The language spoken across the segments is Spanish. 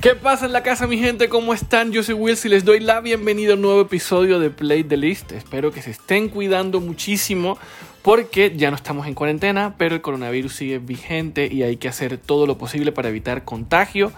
¿Qué pasa en la casa, mi gente? ¿Cómo están? Yo soy Wills y les doy la bienvenida a un nuevo episodio de Play the List. Espero que se estén cuidando muchísimo porque ya no estamos en cuarentena, pero el coronavirus sigue vigente y hay que hacer todo lo posible para evitar contagio.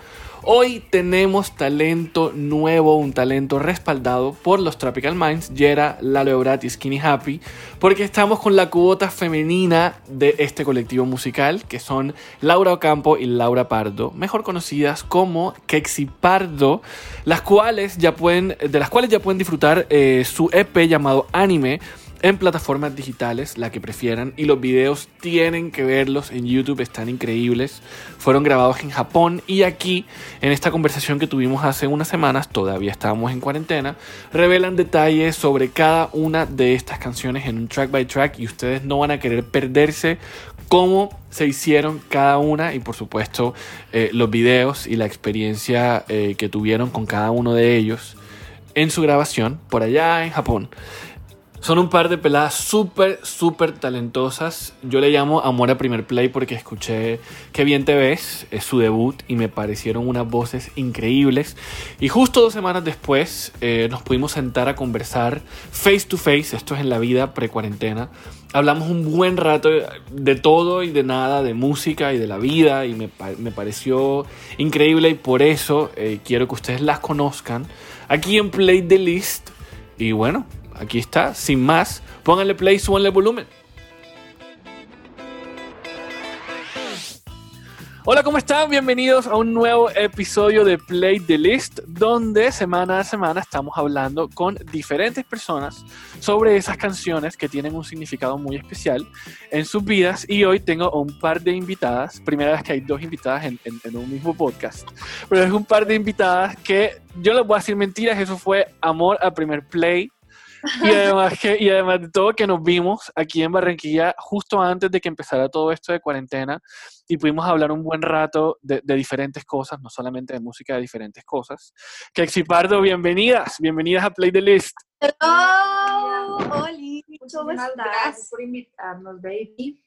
Hoy tenemos talento nuevo, un talento respaldado por los Tropical Minds, Yera, Lalo Ebrat y Skinny Happy, porque estamos con la cuota femenina de este colectivo musical, que son Laura Ocampo y Laura Pardo, mejor conocidas como Kexi Pardo, las cuales ya pueden, de las cuales ya pueden disfrutar eh, su EP llamado Anime, en plataformas digitales, la que prefieran, y los videos tienen que verlos en YouTube, están increíbles. Fueron grabados en Japón y aquí, en esta conversación que tuvimos hace unas semanas, todavía estábamos en cuarentena, revelan detalles sobre cada una de estas canciones en un track by track y ustedes no van a querer perderse cómo se hicieron cada una y por supuesto eh, los videos y la experiencia eh, que tuvieron con cada uno de ellos en su grabación por allá en Japón. Son un par de peladas súper, súper talentosas. Yo le llamo Amor a Primer Play porque escuché Qué bien te ves, es su debut y me parecieron unas voces increíbles. Y justo dos semanas después eh, nos pudimos sentar a conversar face to face, esto es en la vida pre-cuarentena. Hablamos un buen rato de todo y de nada, de música y de la vida y me, me pareció increíble y por eso eh, quiero que ustedes las conozcan aquí en Play the List. Y bueno, aquí está, sin más. Pónganle play, súbanle volumen. Hola, ¿cómo están? Bienvenidos a un nuevo episodio de Play the List, donde semana a semana estamos hablando con diferentes personas sobre esas canciones que tienen un significado muy especial en sus vidas. Y hoy tengo un par de invitadas, primera vez que hay dos invitadas en, en un mismo podcast, pero es un par de invitadas que yo les voy a decir mentiras, eso fue amor a primer play y además, que, y además de todo que nos vimos aquí en Barranquilla justo antes de que empezara todo esto de cuarentena y pudimos hablar un buen rato de, de diferentes cosas, no solamente de música, de diferentes cosas. Que Pardo, bienvenidas, bienvenidas a Play the List. Hello, Oli, ¿cómo estás? Gracias por invitarnos, baby.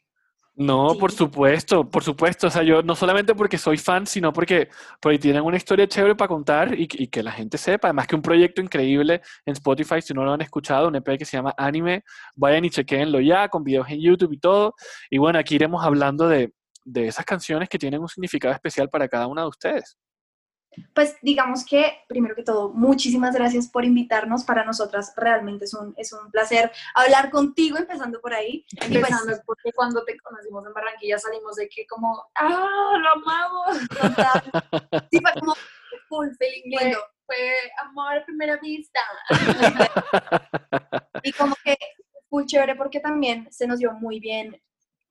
No, por supuesto, por supuesto. O sea, yo no solamente porque soy fan, sino porque, porque tienen una historia chévere para contar y, y, que la gente sepa. Además que un proyecto increíble en Spotify, si no lo han escuchado, un EP que se llama Anime, vayan y chequenlo ya, con videos en YouTube y todo. Y bueno, aquí iremos hablando de, de esas canciones que tienen un significado especial para cada una de ustedes. Pues digamos que, primero que todo, muchísimas gracias por invitarnos. Para nosotras realmente es un, es un placer hablar contigo, empezando por ahí. Empezando pues, porque cuando te conocimos en Barranquilla salimos de que como, ¡ah, lo amamos! Total. Sí, fue como full feeling Fue, fue amor a primera vista. y como que full chévere porque también se nos dio muy bien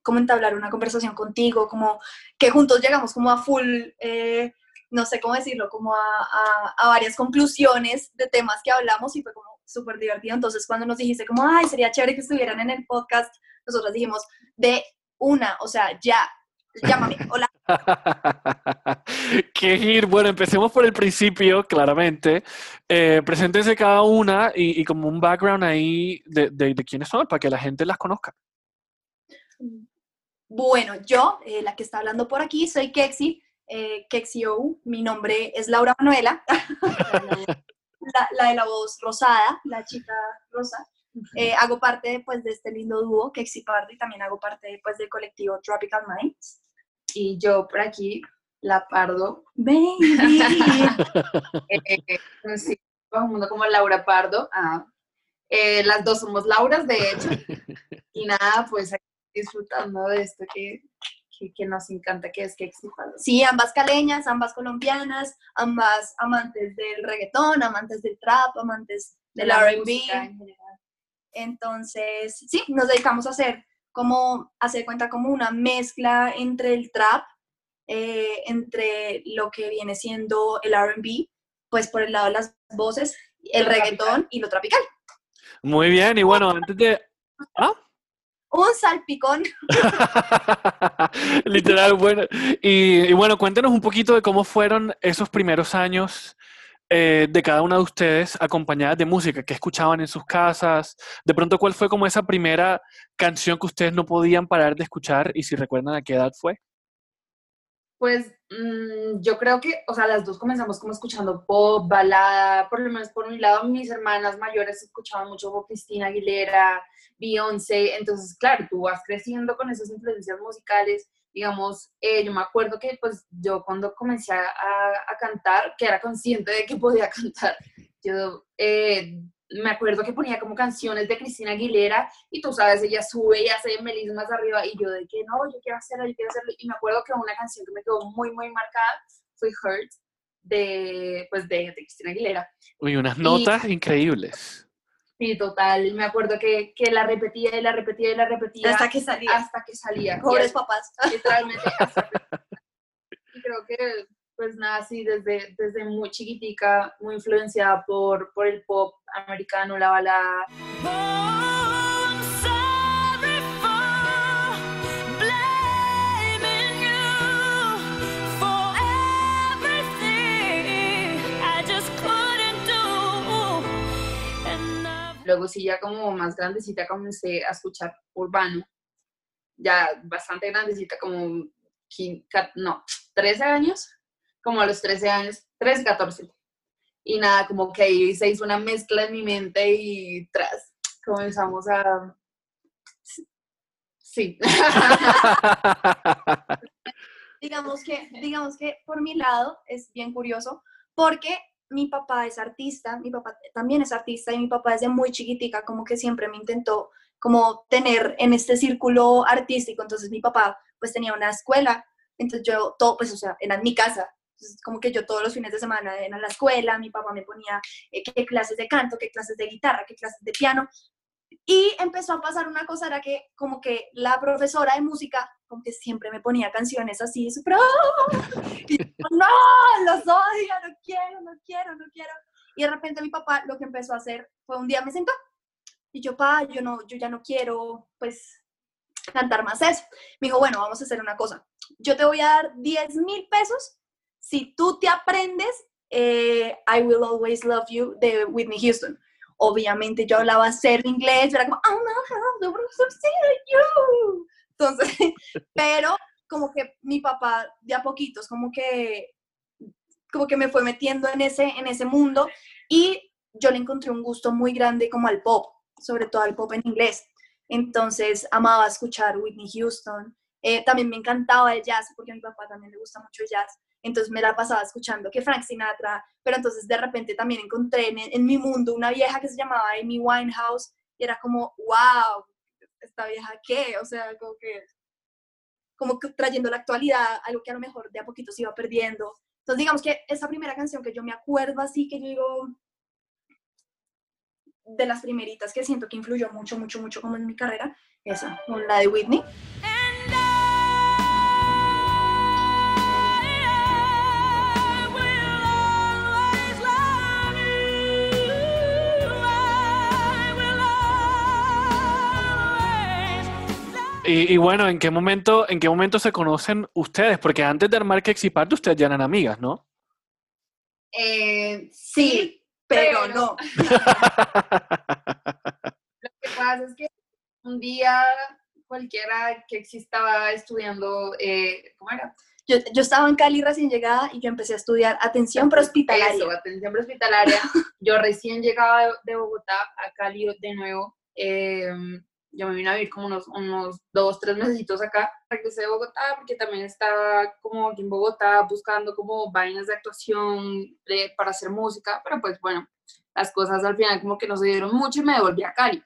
como entablar una conversación contigo, como que juntos llegamos como a full... Eh, no sé cómo decirlo, como a, a, varias conclusiones de temas que hablamos y fue como súper divertido. Entonces, cuando nos dijiste como, ay, sería chévere que estuvieran en el podcast, nosotros dijimos, de una, o sea, ya, llámame, hola. Qué gir. Bueno, empecemos por el principio, claramente. Eh, preséntense cada una y, y, como un background ahí de, de, de, quiénes son, para que la gente las conozca. Bueno, yo, eh, la que está hablando por aquí, soy Kexi eh, Kexio, mi nombre es Laura Manuela, la, la, de la voz rosada, la chica rosa. Eh, hago parte pues, de este lindo dúo, Kexi Pardo, y también hago parte pues, del colectivo Tropical Minds. Y yo por aquí, La Pardo. Baby. eh, sí, todo el mundo como Laura Pardo. Ah, eh, las dos somos Lauras, de hecho. Y nada, pues disfrutando de esto que que, que, nos encanta, que es que Sí, ambas caleñas, ambas colombianas, ambas amantes del reggaetón, amantes del trap, amantes del R&B. Entonces, sí, nos dedicamos a hacer como, hacer cuenta como una mezcla entre el trap, eh, entre lo que viene siendo el R&B, pues por el lado de las voces, el reggaetón y lo tropical. Muy bien, y bueno, antes de... ¿Ah? Un salpicón. Literal, bueno. Y, bueno, cuéntenos un poquito de cómo fueron esos primeros años eh, de cada una de ustedes acompañadas de música, que escuchaban en sus casas. De pronto, ¿cuál fue como esa primera canción que ustedes no podían parar de escuchar y si recuerdan a qué edad fue? Pues Mm, yo creo que, o sea, las dos comenzamos como escuchando pop, balada, por lo menos por mi lado, mis hermanas mayores escuchaban mucho pop, Cristina Aguilera, Beyoncé, entonces, claro, tú vas creciendo con esas influencias musicales, digamos, eh, yo me acuerdo que pues yo cuando comencé a, a, cantar, que era consciente de que podía cantar, yo eh, me acuerdo que ponía como canciones de Cristina Aguilera y tú sabes, ella sube y hace melismas arriba y yo de que no, yo quiero hacerlo, yo quiero hacerlo. Y me acuerdo que una canción que me quedó muy, muy marcada fue Hurt de, pues, de, Cristina Aguilera. Uy, unas notas increíbles. Sí, total. Me acuerdo que, que, la repetía y la repetía y la repetía. Hasta que salía. Hasta que salía. Pobres papás. Literalmente. y creo que pues nada, sí, desde, desde muy chiquitica, muy influenciada por, por el pop americano, la balada. Luego sí, ya como más grandecita comencé a escuchar urbano, ya bastante grandecita, como, no, 13 años, como a los 13 años, 13, 14. Y nada, como que ahí se hizo una mezcla en mi mente y tras comenzamos a... Sí. digamos, que, digamos que por mi lado es bien curioso porque mi papá es artista, mi papá también es artista y mi papá desde muy chiquitica como que siempre me intentó como tener en este círculo artístico. Entonces mi papá pues tenía una escuela, entonces yo todo, pues o sea, era en mi casa, entonces, como que yo todos los fines de semana en la escuela, mi papá me ponía eh, qué clases de canto, qué clases de guitarra, qué clases de piano. Y empezó a pasar una cosa, era que como que la profesora de música, como que siempre me ponía canciones así, súper, ¡oh! y yo, no, los odio, no quiero, no quiero, no quiero. Y de repente mi papá lo que empezó a hacer fue un día me sentó y yo, pa, yo, no, yo ya no quiero, pues, cantar más eso. Me dijo, bueno, vamos a hacer una cosa. Yo te voy a dar 10 mil pesos si tú te aprendes eh, I Will Always Love You de Whitney Houston. Obviamente yo hablaba ser inglés, era como, oh no, how you. Entonces, pero como que mi papá de a poquitos, como que, como que me fue metiendo en ese, en ese mundo y yo le encontré un gusto muy grande como al pop, sobre todo al pop en inglés. Entonces amaba escuchar Whitney Houston. Eh, también me encantaba el jazz, porque a mi papá también le gusta mucho el jazz entonces me la pasaba escuchando que Frank Sinatra, pero entonces de repente también encontré en, mi mundo una vieja que se llamaba Amy Winehouse y era como, wow, esta vieja qué, o sea, como que, como que trayendo la actualidad, algo que a lo mejor de a poquito se iba perdiendo. Entonces digamos que esa primera canción que yo me acuerdo así, que yo digo, de las primeritas que siento que influyó mucho, mucho, mucho como en mi carrera, esa, la de Whitney. Y, bueno, ¿en qué momento, en qué momento se conocen ustedes? Porque antes de armar y Party ustedes ya eran amigas, ¿no? Eh, sí, pero, no. Lo que pasa es que un día cualquiera que estaba estudiando, eh, ¿cómo era? Yo, yo, estaba en Cali recién llegada y yo empecé a estudiar atención prehospitalaria. Eso, atención prehospitalaria. yo recién llegaba de Bogotá a Cali de nuevo. Eh, yo me vine a vivir como unos, unos dos, tres meses acá. Regresé de Bogotá porque también estaba como aquí en Bogotá buscando como vainas de actuación para hacer música, pero pues bueno, las cosas al final como que no se dieron mucho y me devolví a Cali.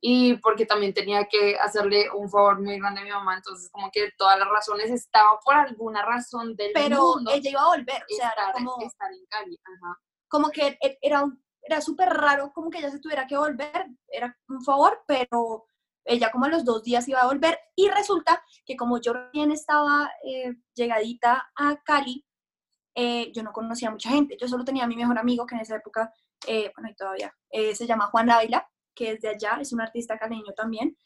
Y porque también tenía que hacerle un favor muy grande a mi mamá, entonces como que todas las razones estaban por alguna razón del pero ella iba a volver, o sea, estar, como, estar en Cali. Ajá. Como que e, era, era súper raro como que ella se tuviera que volver, era un favor, pero ella como a los dos días iba a volver y resulta que como yo recién estaba eh, llegadita a Cali, eh, yo no conocía a mucha gente, yo solo tenía a mi mejor amigo que en esa época, eh, bueno, y todavía, se llama Juan Ávila, que es de allá, es un artista caleño también,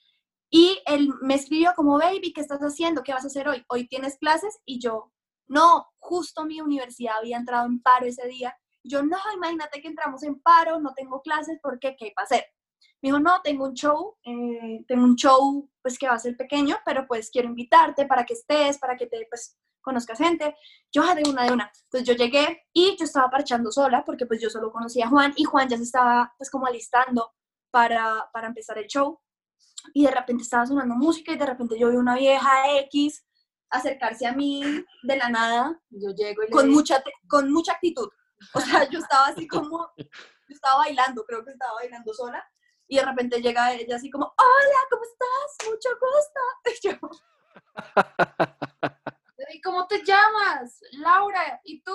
y él me escribió como, baby, ¿qué estás haciendo? ¿Qué vas a hacer hoy? ¿Hoy tienes clases? Y yo, no, justo mi universidad había entrado en paro ese día. Yo, no, imagínate que entramos en paro, no tengo clases, ¿por qué? ¿Qué hay para hacer? Me dijo, no, tengo un show, eh, tengo un show pues que va a ser pequeño, pero pues quiero invitarte para que estés, para que te, pues, conozcas gente. Yo, de una, de una. Entonces yo llegué y yo estaba parchando sola porque pues yo solo conocía a Juan y Juan ya se estaba pues como alistando para, para empezar el show. Y de repente estaba sonando música y de repente yo vi una vieja X acercarse a mí de la nada. Yo llego y con digo, mucha, con mucha actitud. O sea, yo estaba así como, yo estaba bailando, creo que estaba bailando sola. Y de repente llega ella así como, hola, ¿cómo estás? Mucho gusto. Y yo, "Ey, ¿cómo te llamas? Laura. ¿Y tú?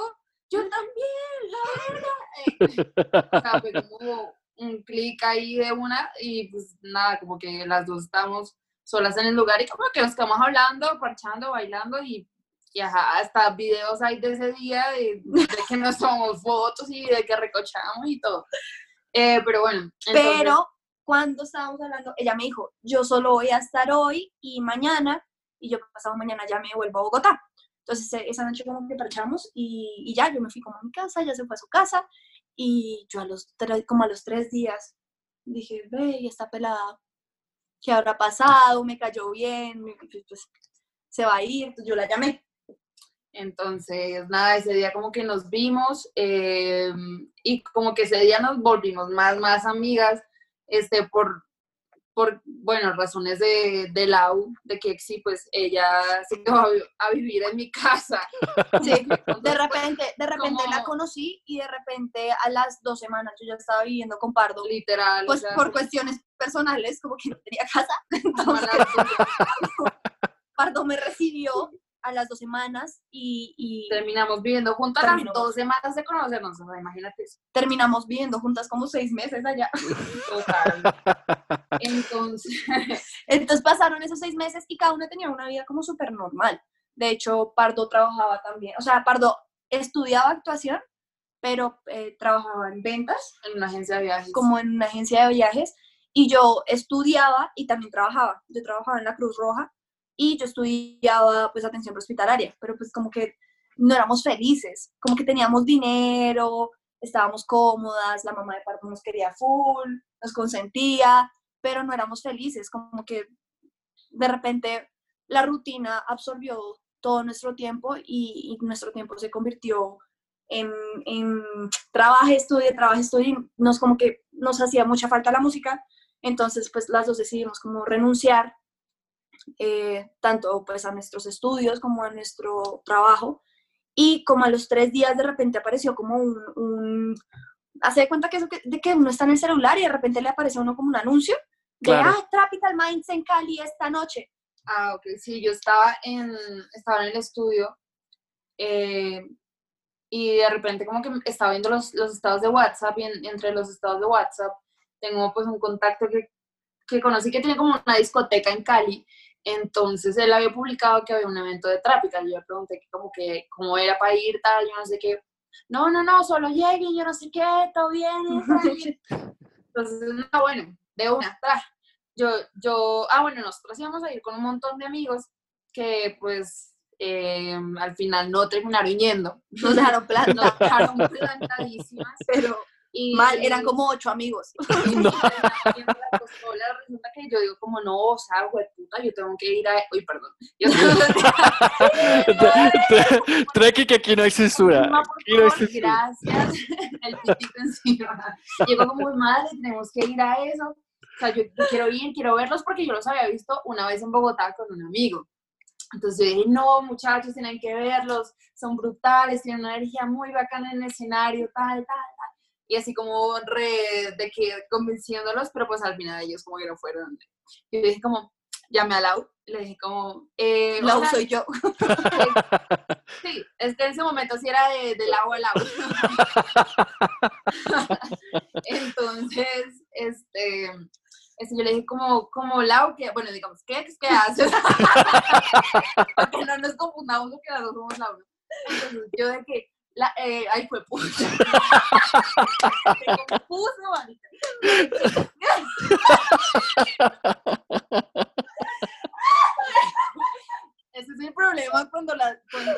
yo también, Laura. Eh, o sea, fue como un clic ahí de una y pues nada, como que las dos estamos solas en el lugar y como que nos quedamos hablando, parchando, bailando y, y ajá, hasta videos hay de ese día de, de que nos tomamos fotos y de que recochamos y todo. Eh, pero bueno, entonces- Pero cuando estábamos hablando, ella me dijo, yo solo voy a estar hoy y mañana, y yo pasado mañana ya me vuelvo a Bogotá. Entonces e- esa noche como que parchamos y, y ya, yo me fui como a mi casa, ella se fue a su casa, y yo a los tres, como a los tres días dije, ve, y está pelada, ¿qué habrá pasado? Me cayó bien, pues, se va a ir, entonces yo la llamé. Entonces, nada, ese día como que nos vimos eh, y como que ese día nos volvimos más, más amigas, este, por, por bueno, razones de, de la U, de que sí, pues ella se quedó a, vi- a vivir en mi casa. Sí, de repente, de repente la conocí y de repente a las dos semanas yo ya estaba viviendo con Pardo. Literal. o pues sea, por cuestiones personales, como que no tenía casa, entonces Pardo me recibió a las dos semanas y, y terminamos viviendo juntas las dos semanas de conocernos, o sea, imagínate eso. terminamos viviendo juntas como seis meses allá. Total. Entonces, Entonces pasaron esos seis meses y cada una tenía una vida como súper normal. De hecho, Pardo trabajaba también, o sea, Pardo estudiaba actuación, pero eh, trabajaba en ventas, en una agencia de viajes. como en una agencia de viajes, y yo estudiaba y también trabajaba. Yo trabajaba en la Cruz Roja y yo estudiaba pues atención hospitalaria, pero pues como que no éramos felices, como que teníamos dinero, estábamos cómodas, la mamá de Pardo nos quería full, nos consentía, pero no éramos felices, como que de repente la rutina absorbió todo nuestro tiempo y, y nuestro tiempo se convirtió en, en trabajo, estudio, trabajo, estudio, y nos como que nos hacía mucha falta la música, entonces pues las dos decidimos como renunciar eh, tanto pues a nuestros estudios como a nuestro trabajo y como a los tres días de repente apareció como un, un hace de cuenta que eso que, de que uno está en el celular y de repente le aparece a uno como un anuncio de Claro. ah, Tropical Minds en Cali esta noche. Ah, ok, sí, yo estaba en, estaba en el estudio eh, y de repente como que estaba viendo los, los estados de WhatsApp y en- entre los estados de WhatsApp tengo pues un contacto que, que conocí que tiene como una discoteca en Cali, entonces él había publicado que había un evento de Tropical, yo le pregunté que como que cómo era para ir, tal, yo no sé qué, no, no, no, solo lleguen, yo no sé qué, todo bien, entonces, no, bueno, de una, tra. Yo, yo, ah, bueno, nosotros íbamos a ir con un montón de amigos que, pues, eh, al final no terminaron yendo. Nos dejaron planta, Nos dejaron plantadísimas. pero Y, mal, eran como ocho amigos. No. resulta que yo digo como, no, o sea, puta, yo tengo que ir a... Uy, perdón. Yo tengo Treki que aquí no hay censura. Aquí no hay censura. gracias. El pitito encima. Llegó como, madre, tenemos que ir a eso. O sea, yo, quiero ir, quiero verlos porque yo los había visto una vez en Bogotá con un amigo. Entonces yo dije, no, muchachos, tienen que verlos, son brutales, tienen una energía muy bacana en el escenario, tal, tal. Y así como re, de que convenciéndolos, pero pues al final ellos como que no fueron. Yo dije como, llamé a Lau, le dije como, eh, Lau soy yo. Sí, es que en ese momento sí era de, del agua al agua. Entonces, este, este, yo le dije como, como Lau, que, bueno, digamos, ¿qué, qué haces? Para que no nos confundamos porque las dos somos Lau. Entonces, yo de que, la, eh, ay, fue puta. Me compuse, marica. Ese es el problema cuando, la, cuando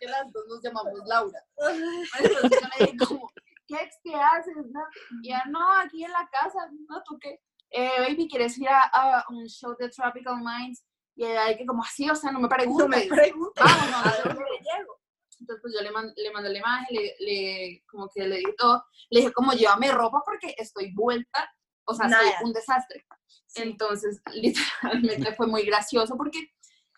que las dos nos llamamos Laura. Entonces yo le dije como, ¿qué, qué haces? No? Y ella, no, aquí en la casa, no, ¿tú qué? Eh, baby, ¿quieres ir a, a un show de Tropical Minds? Y de que como así, o sea, no me preguntes. No me preguntes. Vámonos, ¿A dónde llego? Entonces, pues yo le, man- le mandé la imagen, le, le- como que le dije todo. Le dije, como llévame ropa porque estoy vuelta, o sea, soy Nada. un desastre. Sí. Entonces, literalmente fue muy gracioso porque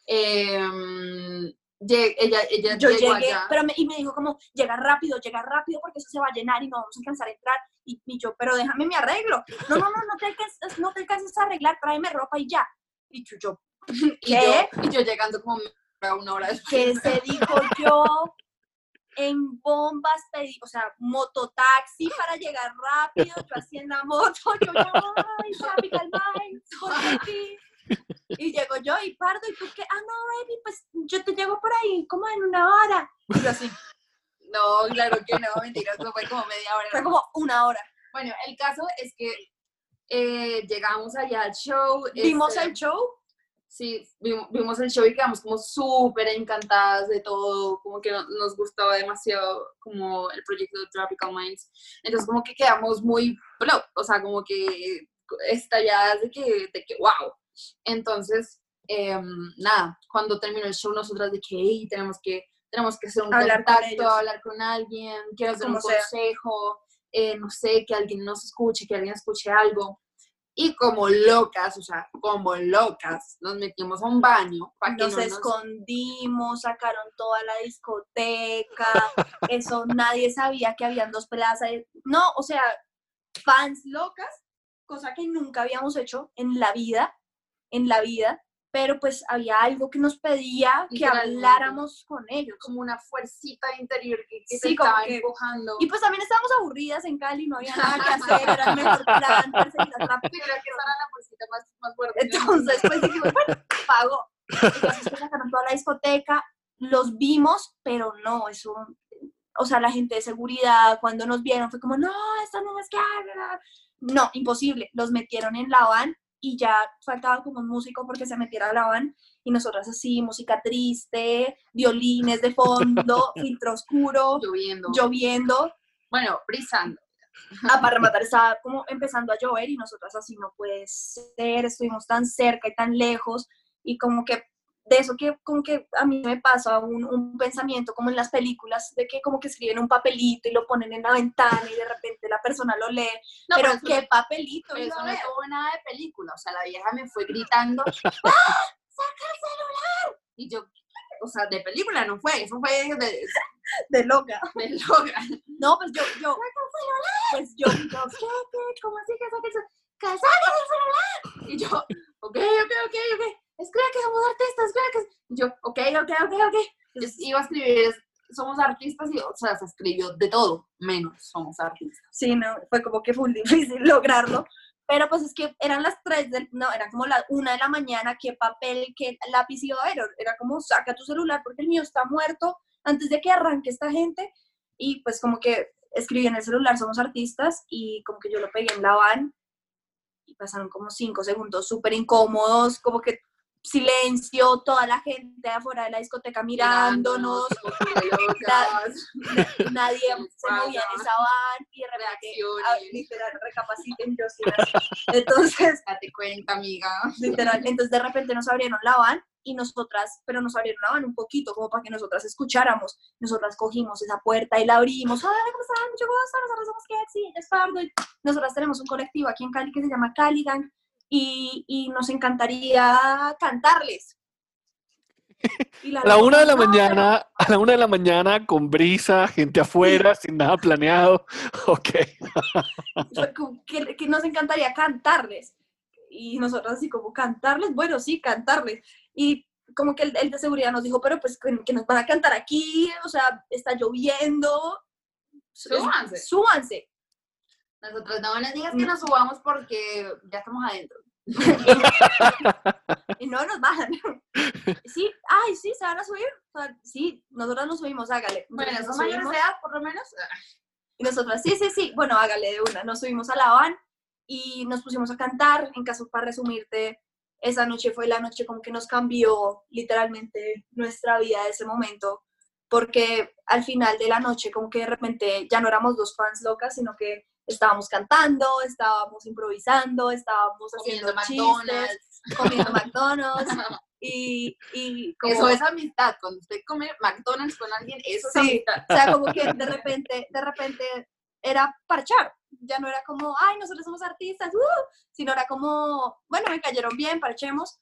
em, ella, ella Yo llegó llegué, allá. pero me, y me dijo como, llega rápido, llega rápido porque eso se va a llenar y no vamos a alcanzar a entrar. Y, y yo, pero déjame mi arreglo. No, no, no, no te, alcanzas, no te alcances a arreglar, tráeme ropa y ya. Y yo, y, ¿qué? yo, y yo llegando como una hora después. ¿qué se dijo yo? En bombas pedí, o sea, mototaxi para llegar rápido, yo así en la moto, yo, yo, ay, tropical minds. Y llego yo y pardo, y tú qué, ah, no, baby, pues yo te llego por ahí como en una hora. Y yo así, No, claro que no, mentira, eso fue como media hora. fue como una hora. Bueno, el caso es que eh, llegamos allá al show. Vimos este, el show, Sí, vimos, vimos el show y quedamos como súper encantadas de todo, como que no- nos gustaba demasiado como el proyecto de Tropical Minds. Entonces como que quedamos muy, blow, o sea, como que estalladas de que, de que wow. Entonces, em, nada, cuando terminó el show nosotras de que "Ey, tenemos que tenemos que hacer un Hablar contacto, hablar con alguien, nos den un consejo, eh, no sé, que alguien nos escuche, que alguien escuche algo. Y como locas, o sea, como locas, nos metimos a un baño para que nos no nos... escondimos, sacaron toda la discoteca, eso nadie sabía que habían dos peladas ahí. No, o sea, fans locas, cosa que nunca habíamos hecho en la vida, en la vida, pero pues había algo que nos pedía que habláramos con ellos. como una fuercita interior que, que Sí, estaba que- empujando. Y pues también estábamos aburridas en Cali, no había nada que hacer, era el mejor plan, perseguir a otra Sí, creo que esa era la fuercita más, más fuerte. Entonces, pues dijimos, bueno, pago. Entonces, pues, sacaron toda la discoteca, los vimos, pero no, eso, o sea, la gente de seguridad, cuando nos vieron, fue como, no, esto no es que haga. No, imposible. Los metieron en la van y ya faltaba como un músico porque se metiera a la van y nosotras así, música triste, violines de fondo, filtro oscuro, lloviendo. lloviendo. Bueno, brisando. Ah, para rematar, estaba como empezando a llover y nosotras así no puede ser, estuvimos tan cerca y tan lejos y como que de eso que como que a mí me pasa un, un pensamiento como en las películas de que como que escriben un papelito y lo ponen en la ventana y de repente la persona lo lee, No, pero qué papelito, Pero eso no tuvo nada de película, o sea, la vieja me fue gritando, ¡Ah! ¡Saca el celular! Y yo, o sea, de película no fue, eso fue de, de, loca. de loca. No, pues yo, yo, pues yo, yo, ¿qué, qué? ¿Cómo así que saque el celular? ¡Que saque el celular! Y yo, ok, ok, ok, ok, escribe que somos artistas, escribe que... Yo, ok, ok, ok, ok. Entonces iba a escribir, somos artistas y, o sea, se escribió de todo, menos somos artistas. Sí, no, fue como que fue muy difícil lograrlo. Pero pues es que eran las 3 del, no, era como la 1 de la mañana, qué papel, qué lápiz iba a haber. Era como, saca tu celular porque el mío está muerto antes de que arranque esta gente. Y pues como que escribí en el celular, somos artistas, y como que yo lo pegué en la van. Y pasaron como 5 segundos súper incómodos, como que silencio, toda la gente afuera de la discoteca mirándonos, locas, nadie se movía en esa van y de repente ah, literal, recapaciten, yo sí Entonces, Date cuenta, amiga. literal, entonces de repente nos abrieron la van y nosotras, pero nos abrieron la van un poquito, como para que nosotras escucháramos. Nosotras cogimos esa puerta y la abrimos. Hola, ¿cómo están? Mucho gusto, nosotros somos ella es Pardo. Y nosotras tenemos un colectivo aquí en Cali que se llama Cali Gang y, y nos encantaría cantarles. Y A la una de la "No, pero- mañana, a la una de la mañana, con brisa, gente afuera, sin nada planeado. Ok. que, que nos encantaría cantarles. Y nosotros así como, ¿cantarles? Bueno, sí, cantarles. Y como que el, el de seguridad nos dijo, pero pues que, que nos van a cantar aquí, o sea, está lloviendo. Súbanse. Súbanse. Nosotros no nos digas que nos subamos porque ya estamos adentro. Y no nos bajan. Sí, ay, sí, se van a subir. O sea, sí, nosotros nos subimos, hágale. Bueno, nos mayores subimos. de edad, por lo menos. Y nosotras, sí, sí, sí, bueno, hágale de una. Nos subimos a la van y nos pusimos a cantar. En caso, para resumirte, esa noche fue la noche como que nos cambió literalmente nuestra vida de ese momento. Porque al final de la noche, como que de repente ya no éramos dos fans locas, sino que estábamos cantando, estábamos improvisando, estábamos haciendo Comiendo chistes, McDonald's. comiendo McDonald's. Y, y como... Eso es amistad, cuando usted come McDonald's con alguien, eso es amistad. O sea, como que de repente, de repente era parchar, ya no era como, ay, nosotros somos artistas, uh", sino era como, bueno, me cayeron bien, parchemos.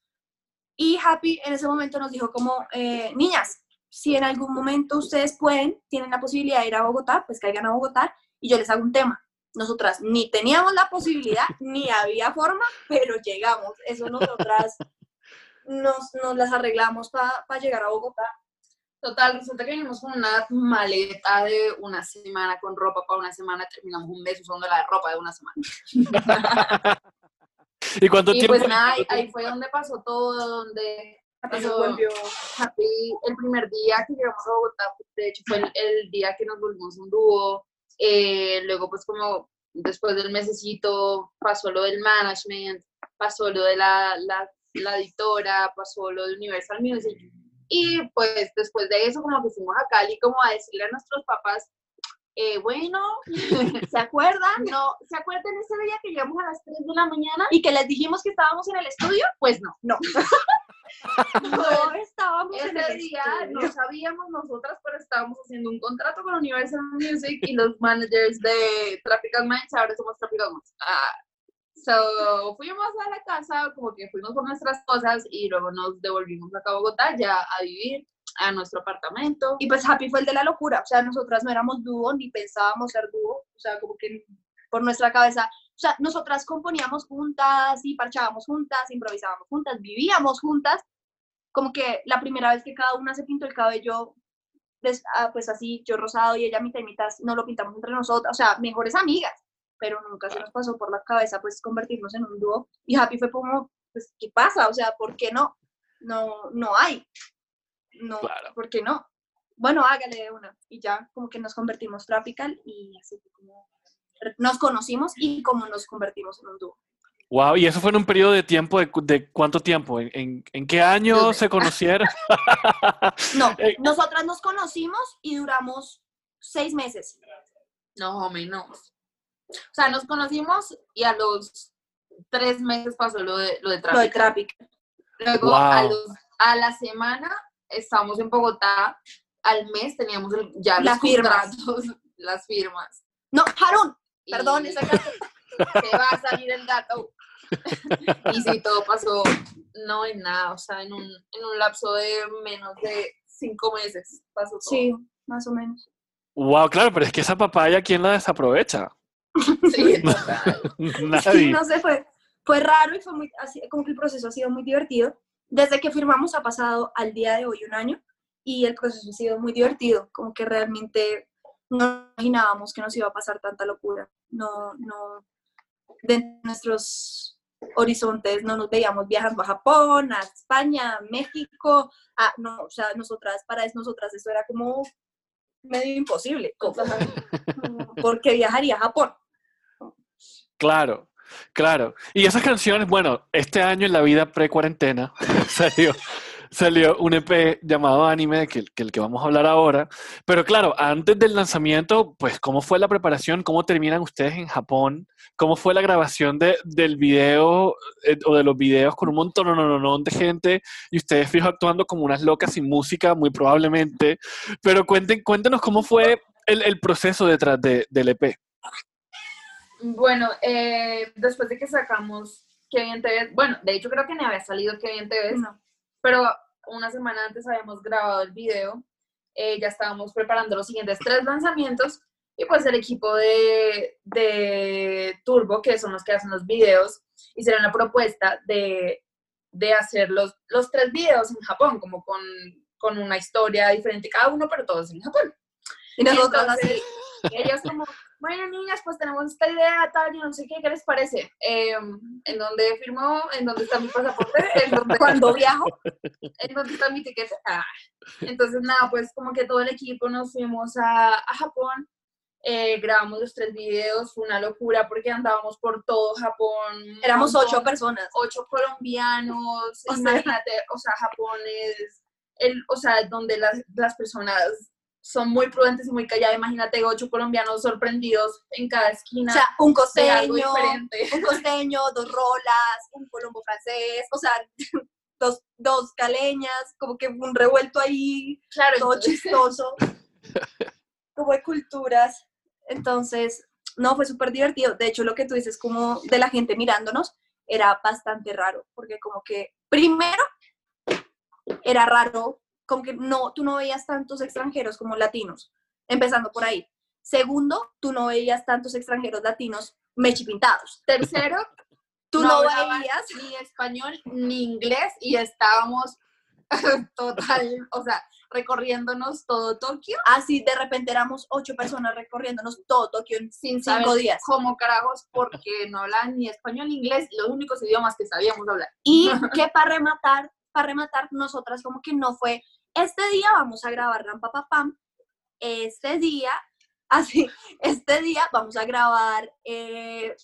Y Happy en ese momento nos dijo como, eh, niñas, si en algún momento ustedes pueden, tienen la posibilidad de ir a Bogotá, pues caigan a Bogotá y yo les hago un tema. Nosotras ni teníamos la posibilidad, ni había forma, pero llegamos. Eso nosotras nos, nos las arreglamos para llegar a Bogotá. Total, resulta que venimos con una maleta de una semana, con ropa para una semana, terminamos un mes usando la ropa de una semana. ¿Y cuánto y tiempo? pues nada, ahí, fue donde pasó todo, donde pasó Happy, el primer día que llegamos a Bogotá, pues, de hecho fue el, día que nos volvimos un dúo, eh, luego pues como después del mesecito pasó lo del management, pasó lo de la, la, editora, pasó lo de Universal Music, y pues después de eso como que fuimos a Cali como a decirle a nuestros papás, eh, bueno, ¿se acuerdan? No, ¿se acuerdan ese día que llegamos a las 3 de la mañana? Y que les dijimos que estábamos en el estudio? Pues no. No. no estábamos ese en el día, no sabíamos nosotras, pero estábamos haciendo un contrato con Universal Music y los managers de Tropical Minds ahora somos Tropical Minds. Ah, So, fuimos a la casa, como que fuimos por nuestras cosas y luego nos devolvimos acá a Bogotá ya a vivir a nuestro apartamento. Y pues Happy fue el de la locura, o sea, nosotras no éramos dúo ni pensábamos ser dúo, o sea, como que por nuestra cabeza, o sea, nosotras componíamos juntas y parchábamos juntas, improvisábamos juntas, vivíamos juntas, como que la primera vez que cada una se pintó el cabello, pues, ah, pues así, yo rosado y ella mitad y mitad, no lo pintamos entre nosotras, o sea, mejores amigas pero nunca se nos pasó por la cabeza pues convertirnos en un dúo. Y Happy fue como, pues, ¿qué pasa? O sea, ¿por qué no? No, no hay. No, ¿por qué no? Bueno, hágale una. Y ya como que nos convertimos Tropical y así como nos conocimos y como nos convertimos en un dúo. Wow, y eso fue en un periodo de tiempo, de, de cuánto tiempo, ¿En, en, qué año se conocieron? no, eh, nosotras nos conocimos y duramos seis meses. No, menos. O sea, nos conocimos y a los tres meses pasó lo de, lo de Traffic. Luego, a, a, la semana, estamos en Bogotá. Al mes teníamos ya las firmas. las firmas. No, Harun, perdón, esa Se va a salir el dato. y sí, todo pasó, no en nada, o sea, en un, en un lapso de menos de cinco meses pasó todo. Sí, más o menos. Wow, claro, pero es que esa papaya, ¿quién la desaprovecha? Sí, no sé, fue, fue raro y fue muy, así, como que el proceso ha sido muy divertido. Desde que firmamos ha pasado al día de hoy un año y el proceso ha sido muy divertido, como que realmente no imaginábamos que nos iba a pasar tanta locura. No, no, de nuestros horizontes no nos veíamos viajando a Japón, a España, a México, a, no, o sea, nosotras, para nosotras eso era como medio imposible, porque viajaría a Japón. Claro, claro. Y esas canciones, bueno, este año en la vida pre-cuarentena salió, salió un EP llamado Anime, que, que, el que vamos a hablar ahora. Pero claro, antes del lanzamiento, pues, ¿cómo fue la preparación? ¿Cómo terminan ustedes en Japón? ¿Cómo fue la grabación de, del video eh, o de los videos con un montón no, no, no, de gente y ustedes fijo actuando como unas locas sin música, muy probablemente? Pero cuenten, cuéntenos cómo fue el, el proceso detrás de, del EP. Bueno, eh, después de que sacamos Que Bien Te bueno, de hecho creo que ni había salido Que Bien Te Ves, pero una semana antes habíamos grabado el video, eh, ya estábamos preparando los siguientes tres lanzamientos y pues el equipo de, de Turbo, que son los que hacen los videos, hicieron la propuesta de, de hacer los, los tres videos en Japón, como con, con una historia diferente cada uno, pero todos en Japón. Y nosotros así. Ellos como, bueno, niñas, pues tenemos esta idea, tal, y no sé qué, ¿qué les parece? Em, ¿En dónde firmó? ¿En dónde está mi pasaporte? ¿En ¿Cuándo viajo? ¿En dónde está mi ticket? Ah. Entonces, nada, pues como que todo el equipo nos fuimos a, a Japón, eh, grabamos los tres videos, fue una locura porque andábamos por todo Japón. Éramos ocho personas. Ocho colombianos, o imagínate, o sea, Japón es, el, o sea, donde las, las personas son muy prudentes y muy calladas. Imagínate ocho colombianos sorprendidos en cada esquina. O sea, un costeño, un costeño, dos rolas, un colombo francés, o sea, dos, dos caleñas, como que un revuelto ahí, Claro, todo entonces- chistoso, como de culturas. Entonces, no, fue súper divertido. De hecho, lo que tú dices como de la gente mirándonos era bastante raro, porque como que primero era raro, como que no, tú no veías tantos extranjeros como latinos, empezando por ahí. Segundo, tú no veías tantos extranjeros latinos mechipintados. tercero, Tú No no, veías ni español ni inglés y estábamos total, o sea, recorriéndonos todo Tokio así, de repente éramos ocho personas recorriéndonos todo Tokio en sin cinco días. cómo carajos porque no hablaban ni español ni inglés, los únicos idiomas que sabíamos hablar. Y que para rematar, para rematar, nosotras como que no fue, este día vamos a grabar Rampa Pam, este día, así, este día vamos a grabar eh,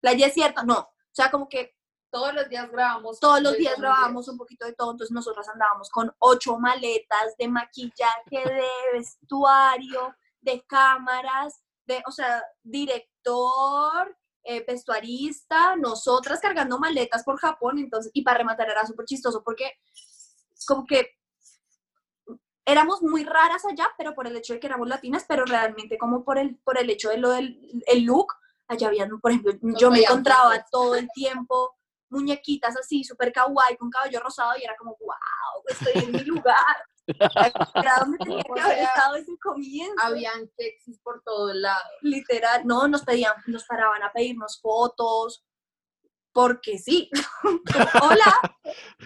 Playa no, o sea, como que Todos los días grabamos. todos los días todo grabábamos un poquito de todo, entonces nosotras andábamos con ocho maletas de maquillaje, de vestuario, de cámaras, de, o sea, director, eh, vestuarista, nosotras cargando maletas por Japón, entonces, y para rematar era súper chistoso porque como que éramos muy raras allá, pero por el hecho de que éramos latinas, pero realmente como por el, por el hecho de lo del el look, allá habían, por ejemplo, yo me encontraba todo el tiempo muñequitas así, súper kawaii, con cabello rosado, y era como, wow, estoy en mi lugar. Era donde tenía que O haber sea, estado desde el comienzo. Habían keksis por todos lados. Literal, no, nos pedían, nos paraban a pedirnos fotos, porque sí. Hola,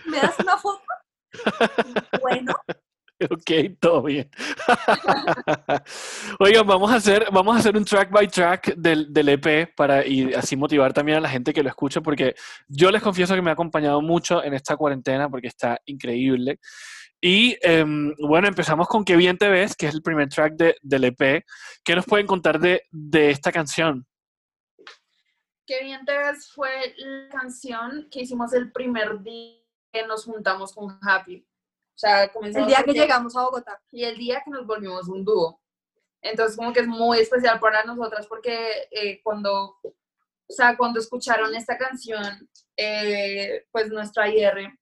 ¿me das una foto? Bueno, Ok, todo bien. Oigan, vamos a hacer, vamos a hacer un track by track del, del EP para y así motivar también a la gente que lo escucha, porque yo les confieso que me ha acompañado mucho en esta cuarentena porque está increíble. Y em, bueno, empezamos con Qué bien te ves, que es el primer track de, del EP. ¿Qué nos pueden contar de, de esta canción? Qué bien te ves fue la canción que hicimos el primer día que nos juntamos con Happy. Sea, el comenzamos día que llegamos a Bogotá. y el día que nos volvimos un dúo. Entonces, como que es muy especial para nosotras porque eh, cuando, o sea, cuando escucharon esta canción, eh, pues nuestra IR,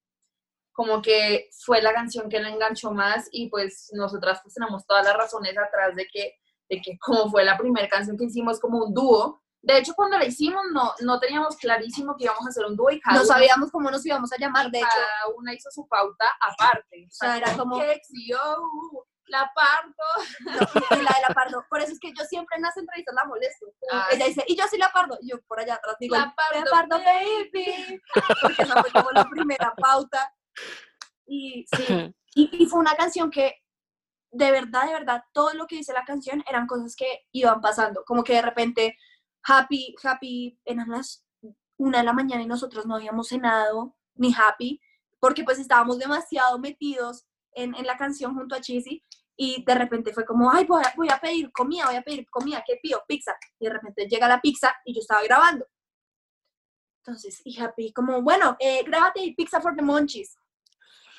como que fue la canción que la enganchó más y pues nosotras pues tenemos todas las razones atrás de que, de que como fue la primera canción que hicimos como un dúo. De hecho, cuando la hicimos no, no teníamos clarísimo que íbamos a hacer un dúo y cada No una- sabíamos cómo nos íbamos a llamar, de hecho. cada una hizo su pauta aparte. O sea, era como- yo la parto. y la de la pardo. Por eso es que yo siempre en las entrevistas la molesto. Ah, Ella dice, y yo sí la pardo. Y yo por allá atrás digo, La pardo, "La pardo, baby. Porque esa fue como la primera pauta. Y sí, y, y fue una canción que de verdad, de verdad, todo lo que dice la canción eran cosas que iban pasando. Como que de repente, happy, happy, eran las una de la mañana y nosotros no habíamos cenado, ni happy, porque pues estábamos demasiado metidos en, en la canción junto a Cheesy. Y de repente fue como, ay, voy a, voy a pedir comida, voy a pedir comida, ¿qué pido? Pizza. Y de repente llega la pizza y yo estaba grabando. Entonces, y Happy, como, bueno, eh, grábate pizza for the monchis.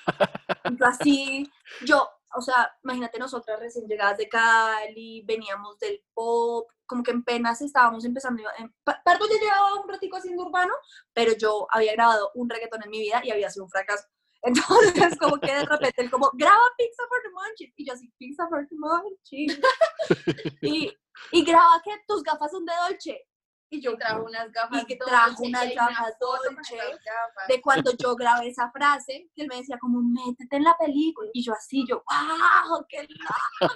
Yo así, yo, o sea, imagínate nosotras recién llegadas de Cali, veníamos del pop, como que en penas estábamos empezando. En, Pardo ya llevaba un ratico haciendo urbano, pero yo había grabado un reggaetón en mi vida y había sido un fracaso. Entonces, como que de repente él como, graba Pizza for the Munchies. Y yo así, Pizza for the Munchies. y, y graba que tus gafas son de Dolce. Y yo trajo unas gafas Y que trajo unas gafas Dolce, de cuando yo grabé esa frase, que él me decía como, métete en la película. Y yo así, yo, wow, qué loco.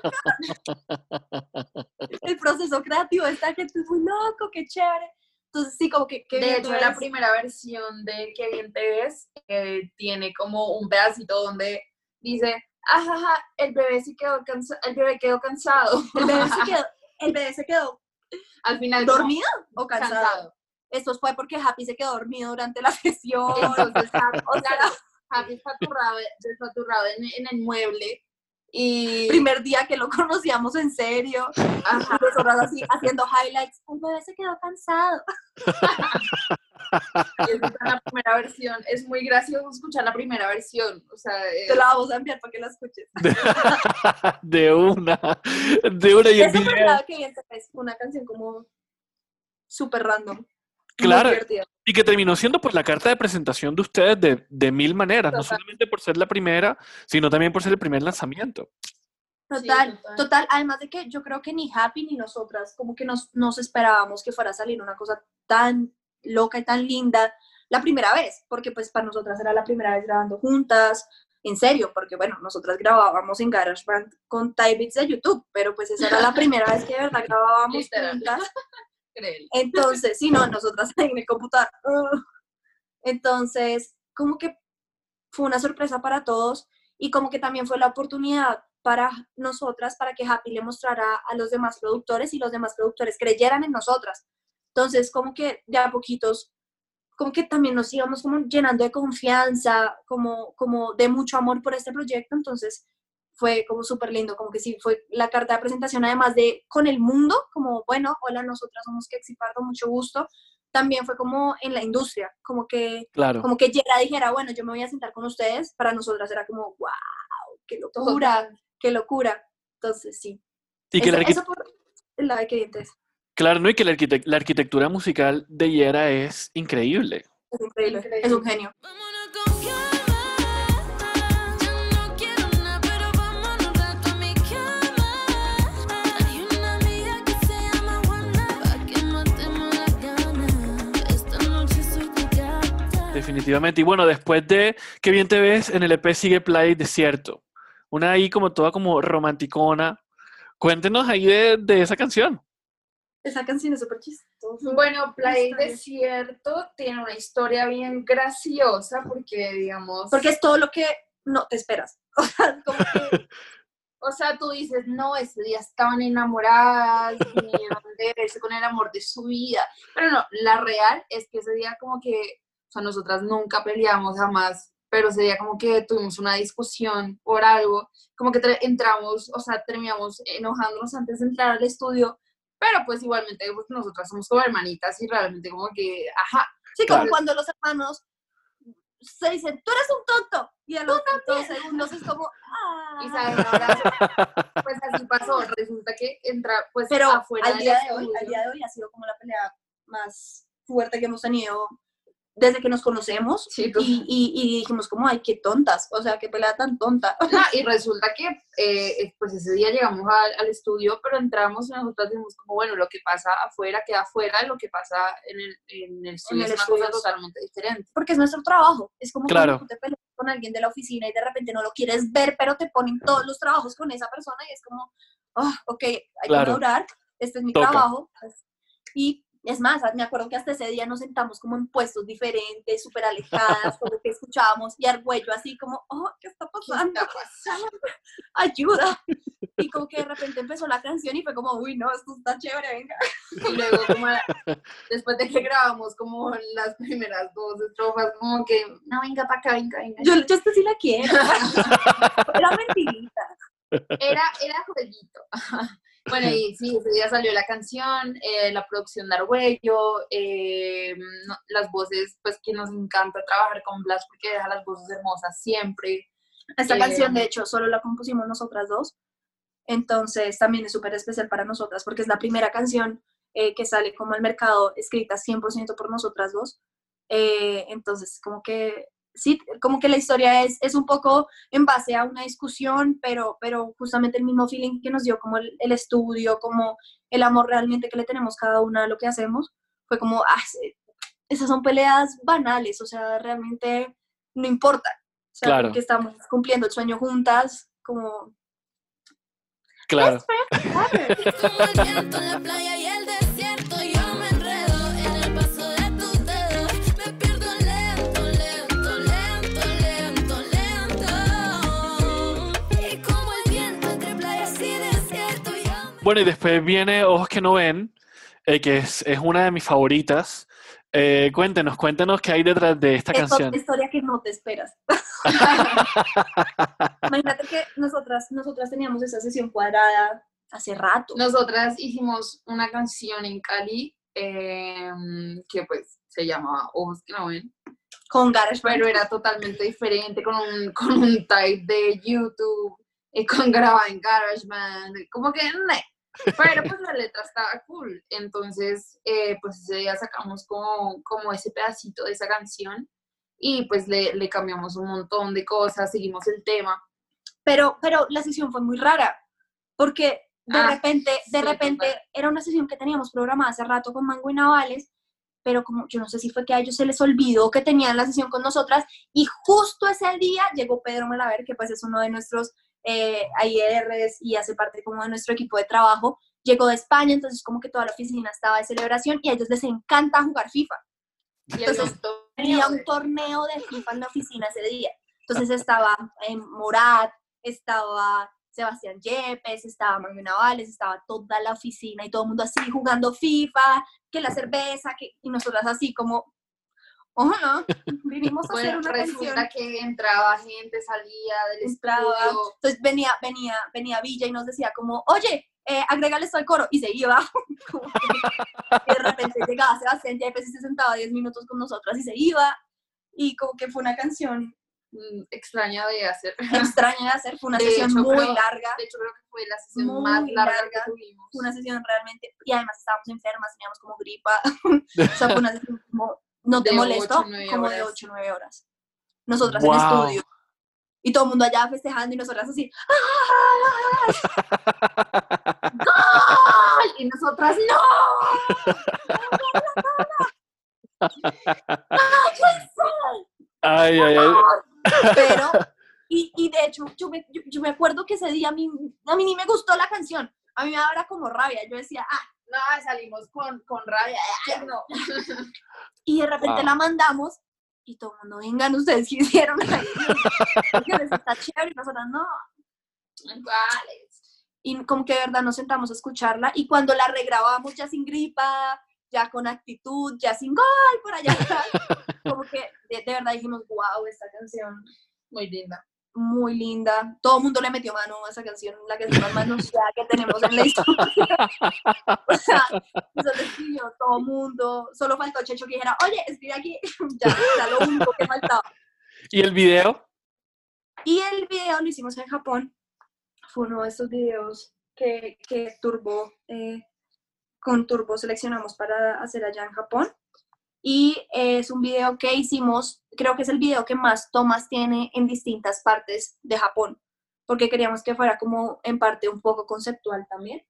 El proceso creativo está que es muy loco, qué chévere. Entonces sí, como que... De hecho, tú la primera versión de Qué bien te ves eh, tiene como un pedacito donde dice, ajaja, el bebé sí quedó cansado, el bebé quedó cansado. El bebé se quedó, el bebé se quedó Al final dormido o cansado. cansado. Esto fue porque Happy se quedó dormido durante la sesión. Entonces, Happy, O sea- Happy despaturrado en, en el mueble y primer día que lo conocíamos en serio. ajá, Y nosotras así haciendo highlights. El bebé se quedó cansado. esa es la primera versión. Es muy gracioso escuchar la primera versión. O sea, eh, Te la vamos a enviar para que la escuches. De una, de una y Eso que ves, una canción como súper random. Claro. Y que terminó siendo por la carta de presentación de ustedes de, de mil maneras, no solamente por ser la primera, sino también por ser el primer lanzamiento. Total, total, Además de que yo creo que ni Happy ni nosotras como que nos, nos esperábamos que fuera a salir una cosa tan loca y tan linda la primera vez, porque pues para nosotras era la primera vez grabando juntas, en serio, porque bueno, nosotras grabábamos en GarageBand con Typebeats de YouTube, pero pues esa era la primera vez que de verdad grabábamos juntas. Entonces, sí, no, nosotras en el computador. Entonces, como que fue una sorpresa para todos y como que también fue la oportunidad para nosotras, para que Happy le mostrara a los demás productores y los demás productores creyeran en nosotras. Entonces, como que de a poquitos, como que también nos íbamos como llenando de confianza, como, como de mucho amor por este proyecto. Entonces, fue como súper lindo, como que sí, fue la carta de presentación, además de con el mundo, como, bueno, hola, nosotras somos Kexi Pardo, mucho gusto. También fue como en la industria, como que, claro. como que Yera dijera, bueno, yo me voy a sentar con ustedes, para nosotras era como, wow, qué locura qué locura. Entonces, sí. Y que eso, por la de clientes. Claro, ¿no? Y que la, la, arquitectura musical de Yera es increíble. Es increíble, es un genio. Definitivamente. Y bueno, después de Qué bien te ves, en el EP sigue Play Desierto una ahí como toda como romanticona. Cuéntenos ahí de, esa canción. Esa canción es súper chistosa. Bueno, Play Desierto tiene una historia bien graciosa porque, digamos... Porque es todo lo que no te esperas. O sea, tú dices, no, ese día estaban enamoradas, vinieron de verse con el amor de su vida. Pero no, la real es que ese día como que, sea, nosotras nunca peleamos jamás pero sería como que tuvimos una discusión por algo, como que entramos, o sea, terminamos enojándonos antes de entrar al estudio, pero pues igualmente pues, nosotras somos como hermanitas y realmente como que, ajá. Sí, como cuando los hermanos se dicen, tú eres un tonto, y a los dos segundos es como, ah. Y sabes, ahora, pues así pasó, resulta que entra, pues pero afuera al día de hoy, al día de hoy ha sido como la pelea más fuerte que hemos tenido desde que nos conocemos y, y, dijimos como, ay, qué tontas, o sea, qué pelea tan tonta. y resulta que eh, pues ese día llegamos al, estudio, pero entramos y nosotros dijimos como, bueno, lo que pasa afuera queda afuera, lo que pasa en el, en el estudio es una cosa totalmente diferente. Porque es nuestro trabajo, es como cuando tú te peleas con alguien de la oficina y de repente no lo quieres ver, pero te ponen todos los trabajos con esa persona y es como, oh, ok, hay que durar, este es mi trabajo. Pues, y es más, me acuerdo que hasta ese día nos sentamos como en puestos diferentes, súper alejadas, como que escuchábamos y Argüello así como, oh, ¿qué está pasando? Ayuda. Y como que de repente empezó la canción y fue como, uy, no, esto está chévere, venga. Y luego como después de que grabamos como las primeras dos estrofas, como que, no, venga para acá, venga, venga. Yo, yo esta sí la quiero. Era mentirita. Era, era jueguito. Bueno, y sí, ese día salió la canción, eh, la producción de Arguello, eh, las voces, pues que nos encanta trabajar con Blas porque deja las voces hermosas siempre. Esta canción, de eh, hecho, solo la compusimos nosotras dos, entonces también es súper especial para nosotras porque es la primera canción que sale como al mercado escrita 100% por nosotras dos. entonces, como que sí, como que la historia es, es un poco en base a una discusión, pero, pero justamente el mismo feeling que nos dio como el, estudio, como el amor realmente que le tenemos cada una a lo que hacemos, fue como, ah, esas son peleas banales, o sea, realmente no importa. O sea, claro. porque estamos cumpliendo el sueño juntas, como... Claro. Bueno, y después viene Ojos que no ven, eh, que es, una de mis favoritas. Eh, cuéntenos, cuéntenos qué hay detrás de esta canción. Es una historia que no te esperas. Imagínate que nosotras, nosotras teníamos esa sesión cuadrada hace rato. Nosotras hicimos una canción en Cali em, que pues se llamaba Ojos que no ven. Con Garage Pero era totalmente diferente, con un, con un type de YouTube, y con grabado en GarageBand, como que, Pero pues la letra estaba cool. Entonces, eh, pues ese día sacamos como, como ese pedacito de esa canción y pues le, le cambiamos un montón de cosas, seguimos el tema. Pero, pero la sesión fue muy rara, porque de Ah, repente, de sí, repente total. era una sesión que teníamos programada hace rato con Mango y Navales, pero como yo no sé si fue que a ellos se les olvidó que tenían la sesión con nosotras, y justo ese día llegó Pedro Malaver, que pues es uno de nuestros eh, IRs y hace parte como de nuestro equipo de trabajo, llegó de España, entonces como que toda la oficina estaba de celebración y a ellos les encanta jugar FIFA. Y Entonces, un torneo Tenía de- un torneo de FIFA en la oficina ese día. Entonces estaba eh, Morat, estaba Sebastián Yepes, estaba Manuel Navales, estaba toda la oficina y todo el mundo así jugando FIFA, que la cerveza, que, y nosotras así como, hola, vinimos a hacer Bueno, una resulta canción. que entraba gente, salía del estudio. entonces venía, venía, venía Villa y nos decía como, oye, eh, agrégale esto al coro, y se iba. Y de repente llegaba Sebastián y se sentaba 10 minutos con nosotras y se iba. Y como que fue una canción mm, extraña de hacer. extraña de hacer, fue una De sesión hecho, muy creo- larga, De hecho, creo que fue la sesión Muy más larga, larga. que tuvimos. fue una sesión realmente, y además estábamos enfermas, teníamos como gripa, o sea, fue una sesión como, no te De molestó, como de horas. 8 o 9 horas. Nosotras en estudio. Y todo el mundo allá festejando y nosotras así, ¡Ay! Y nosotras, ¡no! Ay, ay, ay. pero, y, y de hecho, yo me, yo, yo me acuerdo que ese día a mí, a mí ni me gustó la canción, a mí me daba como rabia, yo decía, ah, No, salimos con, con rabia. Ay, no. y de repente Wow. la mandamos y todo el mundo, vengan ustedes, ¿qué hicieron ahí? Porque les está chévere y nosotras, no, Vale. y como que de verdad nos sentamos a escucharla y cuando la regrabamos ya sin gripa, ya con actitud, ya sin gol por allá como que de, de verdad dijimos, wow, esta canción Muy linda. Muy linda, todo el mundo le metió mano a esa canción, la canción más manoseada que tenemos en la historia, o sea, eso lo escribió todo el mundo, solo faltó Checho que dijera, oye, escribe aquí, ya, era lo único que faltaba. ¿Y el video? Y el video lo hicimos en Japón. Fue uno de estos videos que, que Turbo, eh, con Turbo seleccionamos para hacer allá en Japón. Y es un video que hicimos, creo que es el video que más tomas tiene en distintas partes de Japón, porque queríamos que fuera como en parte un poco conceptual también.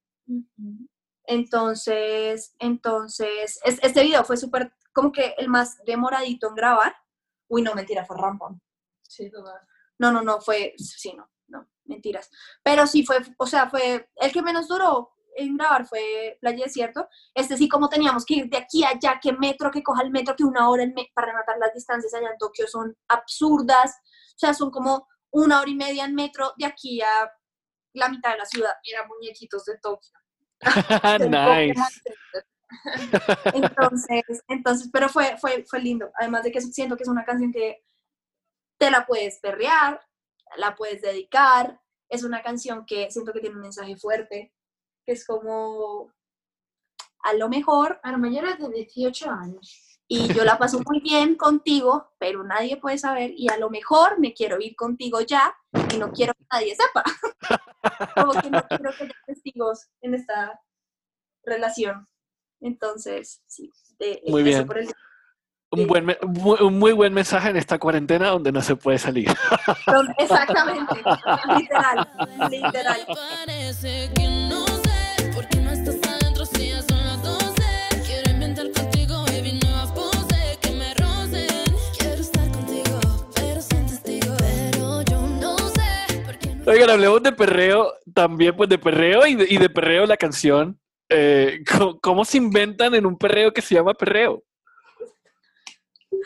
Entonces, entonces, es- este video fue súper, como que el más demoradito en grabar. Uy, no, mentira, fue Rampón. Sí, total. No, no, no, fue, sí, no, no, mentiras. Pero sí fue, o sea, fue, el que menos duró en grabar fue Playa Desierto. Este sí, como teníamos que ir de aquí a allá, que metro, que coja el metro, que una hora para rematar las distancias allá en Tokio son absurdas. O sea, son como una hora y media en metro de aquí a la mitad de la ciudad. Mira, muñequitos de Tokio. nice. Entonces, entonces, pero fue, fue, fue lindo. Además de que siento que es una canción que te la puedes perrear, la puedes dedicar. Es una canción que siento que tiene un mensaje fuerte, que es como, a lo mejor, Para mayores de 18 años. y yo la paso muy bien contigo, pero nadie puede saber, y a lo mejor me quiero ir contigo ya, y no quiero que nadie sepa. como que no quiero que haya testigos en esta relación. Entonces, sí, de, Muy bien. por el- Un, buen muy, un muy buen mensaje en esta cuarentena donde no se puede salir. Exactamente, literal, literal. Oigan, hablemos de perreo, también pues de perreo y de, y de perreo la canción. Eh, ¿cómo, cómo se inventan en un perreo que se llama perreo?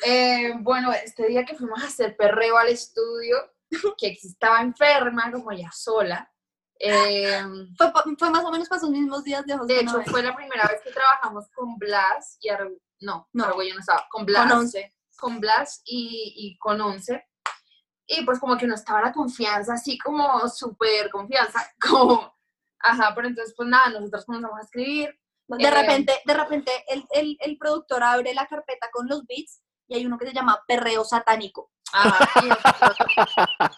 Eh, bueno, este día que fuimos a hacer perreo al estudio, que estaba enferma, como ya sola. eh, Fue, más o menos para sus mismos días de José de hecho, fue la primera vez que trabajamos con Blas y Ar- no, No. Argüello no estaba, con Blas. con 11. con Blas y, y con Once. Y pues como que no estaba la confianza, así como súper confianza, como, ajá, pero entonces pues nada, nosotros comenzamos a escribir. De Eh, repente, de repente el, el, el productor abre la carpeta con los beats y hay uno que se llama Perreo Satánico. Ajá, y nosotros,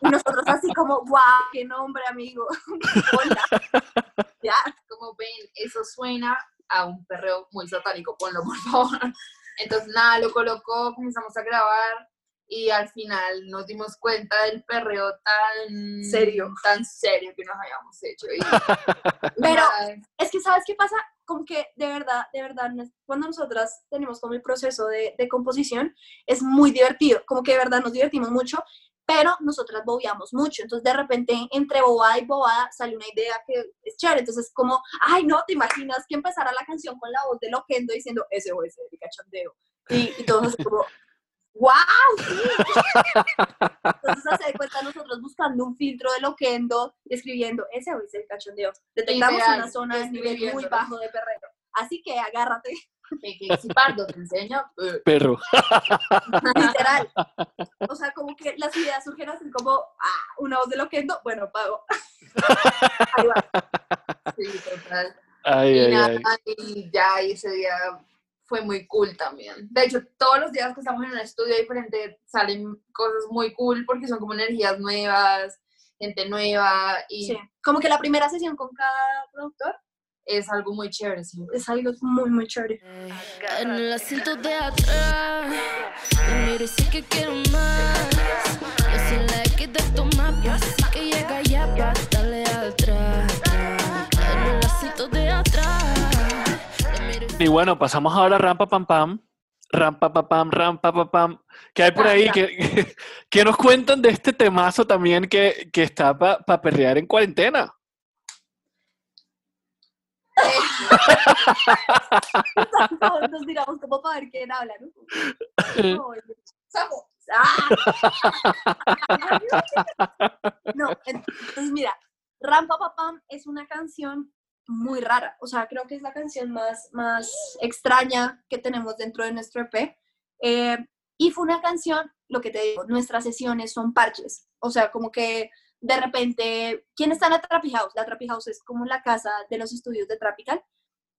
Y nosotros así como, guau, qué nombre, amigo. Hola. Ya, como como ven, eso suena a un perreo muy satánico, ponlo por favor. Entonces nada, lo colocó, comenzamos a grabar y al final nos dimos cuenta del perreo tan Serio. tan serio que nos habíamos hecho. Y, Pero- Es que, ¿sabes qué pasa? Como que de verdad, de verdad, cuando nosotras tenemos como el proceso de, de composición, es muy divertido, como que de verdad nos divertimos mucho, pero nosotras bobeamos mucho, entonces de repente entre bobada y bobada sale una idea que es chévere, entonces como, ay no, ¿te imaginas que empezara la canción con la voz de Loquendo diciendo ese o ese de cachondeo? Y, y todos como, ¡wow! Sí. Entonces se da cuenta nosotros buscando un filtro de Loquendo y escribiendo ese o ese de cachondeo. Detectamos una zona de nivel muy bajo de perreo. Así que agárrate, si pardo te enseño. Perro. literal. O sea, como que las ideas surgen así como, ah, una voz de Loquendo, bueno, pago. Ahí va. sí, total. Ay, y ay, nada, ay. y ya y ese día fue muy cool también. De hecho, todos los días que estamos en un estudio diferente salen cosas muy cool porque son como energías nuevas, gente nueva y Sí. Como que la primera sesión con cada productor es algo muy chévere. sí. es algo muy, muy chévere. En el asiento de atrás, y sé que quiero más. Yo toma, así que llega ya darle y bueno, pasamos ahora a Rampa Pam Pam. Rampa Pam Pam, Rampa Pam Pam. ¿Qué hay por ahí? ¿Qué, qué nos cuentan de este temazo también que, que está para perrear en cuarentena? Nos miramos como para ver quién habla, ¿no? ¡Ah! No, entonces mira, Rampa Papam es una canción muy rara. O sea, creo que es la canción más, más extraña que tenemos dentro de nuestro EP. Eh, y fue una canción, lo que te digo, nuestras sesiones son parches. O sea, como que de repente, ¿quién está en la Trappy House? La Trappy House es como la casa de los estudios de Tropical.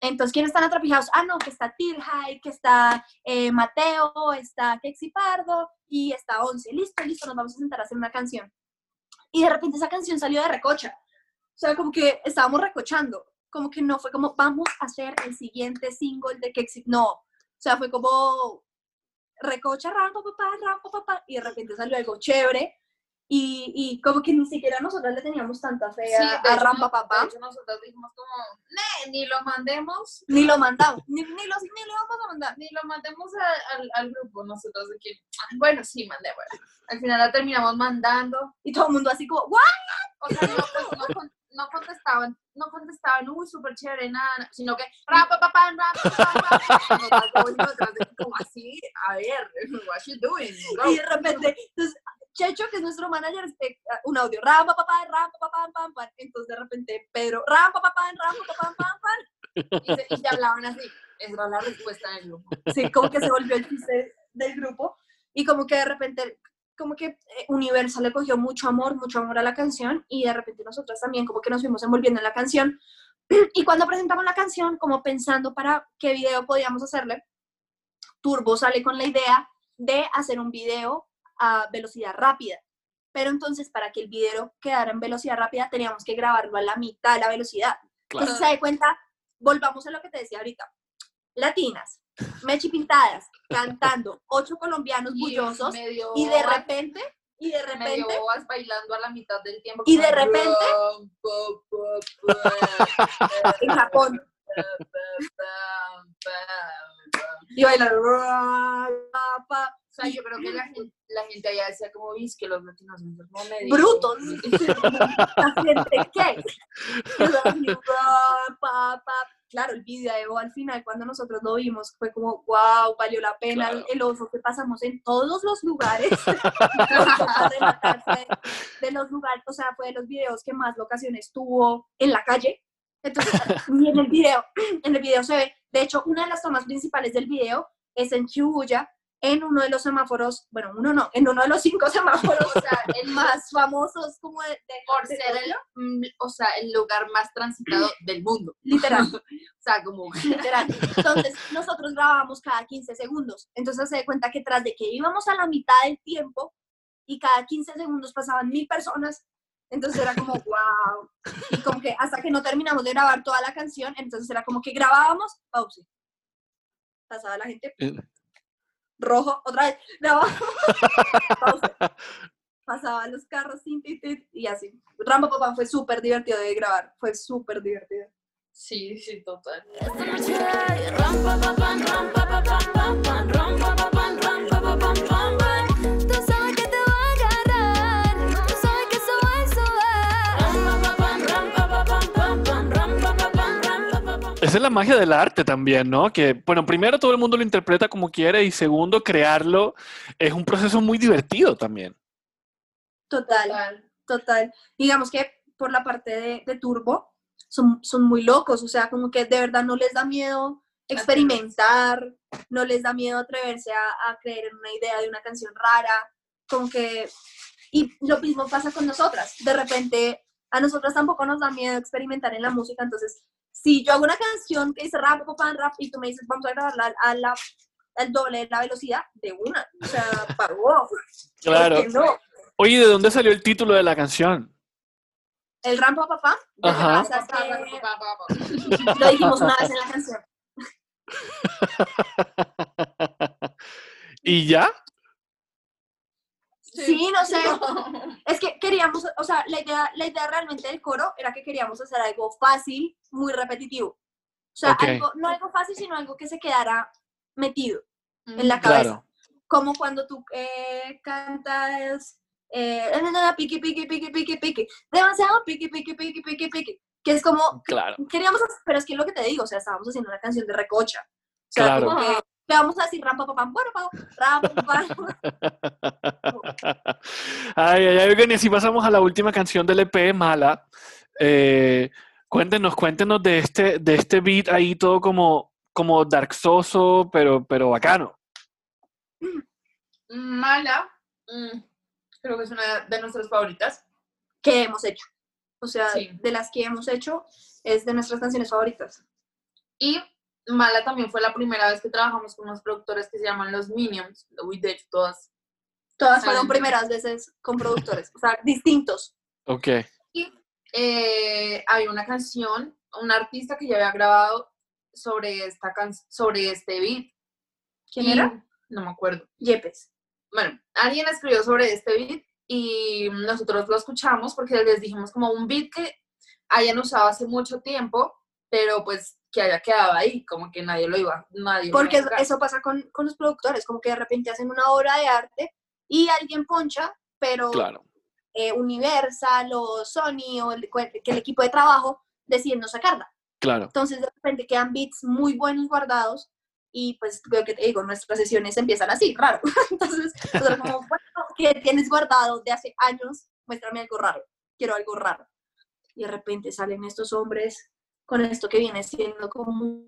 Entonces, ¿quién está en la Trappy House? Ah, no, que está Tirhai, que está eh, Mateo, está Kexi Pardo y está Once. Listo, listo, nos vamos a sentar a hacer una canción. Y de repente esa canción salió de recocha. O sea, como que estábamos recochando. Como que no fue como, vamos a hacer el siguiente single de Kexi. No. O sea, fue como recocha, rampa, papá, rampa, papá. Y de repente salió algo chévere. Y, y como que ni siquiera nosotros le teníamos tanta fe Sí, a, a hecho, Rampa Papá. De hecho, nosotros dijimos como, "Nee, ni lo mandemos, Ni lo mandamos. Ni, ni, lo, ni lo vamos a mandar. ni lo mandemos a- al, al grupo. Nosotros de que, "Ah, bueno, sí, mandémosla. Al final la terminamos mandando. Y todo el mundo así como, ¿what? O sea, no, pues, no, no contestaban, no contestaban, uy, súper chévere, nada, nada", sino que, rapa, papá, rapa, como, así, a ver, what you doing, Go. Y de repente, entonces, Checho, que es nuestro manager, este, un audio, rampa, papá, rampa, papá, pam, pam. Entonces, de repente, Pedro, rampa, papá, rampa, papá, pam, pam. Y se, y se hablaban así, esa era la respuesta del grupo. Sí, como que se volvió el chiste del grupo. Y como que de repente, como que eh, Universal le cogió mucho amor, mucho amor a la canción. Y de repente nosotras también como que nos fuimos envolviendo en la canción. Y cuando presentamos la canción, como pensando para qué video podíamos hacerle, Turbo sale con la idea de hacer un video a velocidad rápida. Pero entonces, para que el video quedara en velocidad rápida, teníamos que grabarlo a la mitad de la velocidad. Claro. Entonces, se da cuenta, volvamos a lo que te decía ahorita. Latinas, mechi pintadas, cantando, ocho colombianos bullosos, medio y de repente, y de medio repente, vas bailando a la mitad del tiempo. Y de repente- en Japón, y bailan. "Ra, pa, pa". O sea, yo creo que la gente, la gente allá decía como, "Is que los latinos son como medio... Brutos. La gente, ¿qué? Claro, el video al final, cuando nosotros lo vimos, fue como, wow, valió la pena el, Claro. el oso que pasamos en todos los lugares. De los lugares, o sea, fue de los videos que más locaciones tuvo en la calle. Entonces, y en el video, en el video se ve, de hecho, una de las tomas principales del video es en Shibuya, en uno de los semáforos, bueno, uno no, en uno de los cinco semáforos, o sea, el más famosos como de, de- Por de ser el, o sea, el lugar más transitado del mundo. literal, O sea, como, literal. Entonces, nosotros grabábamos cada 15 segundos. Entonces, se da cuenta que tras de que íbamos a la mitad del tiempo y cada 15 segundos pasaban mil personas, Entonces era como, wow. Y como que hasta que no terminamos de grabar toda la canción, entonces era como que grabábamos, pause. Pasaba la gente, Eh, rojo, otra vez, grabábamos, pause. Pasaban los carros, tin, tin, tin, y así. Rampa Papá fue súper divertido de grabar, fue súper divertido. Sí, sí, total. Esa es la magia del arte también, ¿no? Que, bueno, primero todo el mundo lo interpreta como quiere y segundo, crearlo es un proceso muy divertido también. Total. Total. Total. Digamos que por la parte de, de Turbo son, son muy locos, o sea, como que de verdad no les da miedo experimentar, no les da miedo atreverse a, a creer en una idea de una canción rara, como que... Y lo mismo pasa con nosotras, de repente a nosotras tampoco nos da miedo experimentar en la música, entonces si yo hago una canción que dice rap, pan, rap, y tú me dices vamos a grabarla a la, al doble de la velocidad, de una, o sea, pagó. Claro. ¿Por qué no? Oye, ¿de dónde salió el título de la canción? El rampa papá, Ajá. lo dijimos una vez en la canción. ¿Y ya? Sí, no sé. Es que queríamos, o sea, la idea, la idea realmente del coro era que queríamos hacer algo fácil, muy repetitivo. O sea, algo, no algo fácil, sino algo que se quedara metido en la cabeza. Claro. Como cuando tú eh, cantas eh, piqui, piqui, piqui, piqui, piqui, demasiado piqui, piqui, piqui, piqui, piqui, que es como, Claro. queríamos, hacer- pero es que es lo que te digo, o sea, estábamos haciendo una canción de recocha. O sea, Claro. como que le vamos a decir rampa, papá, rampa, papá. Ay, ay, ay, oigan, y así pasamos a la última canción del EP, Mala. Eh, cuéntenos, cuéntenos de este, de este beat ahí todo como, como darksoso, pero, pero bacano. Mala, mm, creo que es una de nuestras favoritas. que hemos hecho. O sea, Sí. de las que hemos hecho, es de nuestras canciones favoritas. Y Mala también fue la primera vez que trabajamos con unos productores que se llaman los Minions. We de hecho todas. Todas fueron primeras veces con productores, o sea, distintos. Ok. Eh, había una canción, un artista que ya había grabado sobre esta can sobre este beat. ¿Quién Y- era? No me acuerdo. Yepes. Bueno, alguien escribió sobre este beat y nosotros lo escuchamos porque les dijimos como un beat que hayan usado hace mucho tiempo, pero pues que haya quedado ahí, como que nadie lo iba, nadie lo iba a Porque eso pasa con, con los productores, como que de repente hacen una obra de arte y alguien poncha, pero Claro. eh, Universal o Sony o el, que el equipo de trabajo deciden no sacarla. Claro. Entonces de repente quedan beats muy buenos guardados y pues lo que te digo, nuestras sesiones empiezan así, raro. Entonces, nosotros como, bueno, que tienes guardado de hace años, muéstrame algo raro, quiero algo raro. Y de repente salen estos hombres con esto que viene siendo como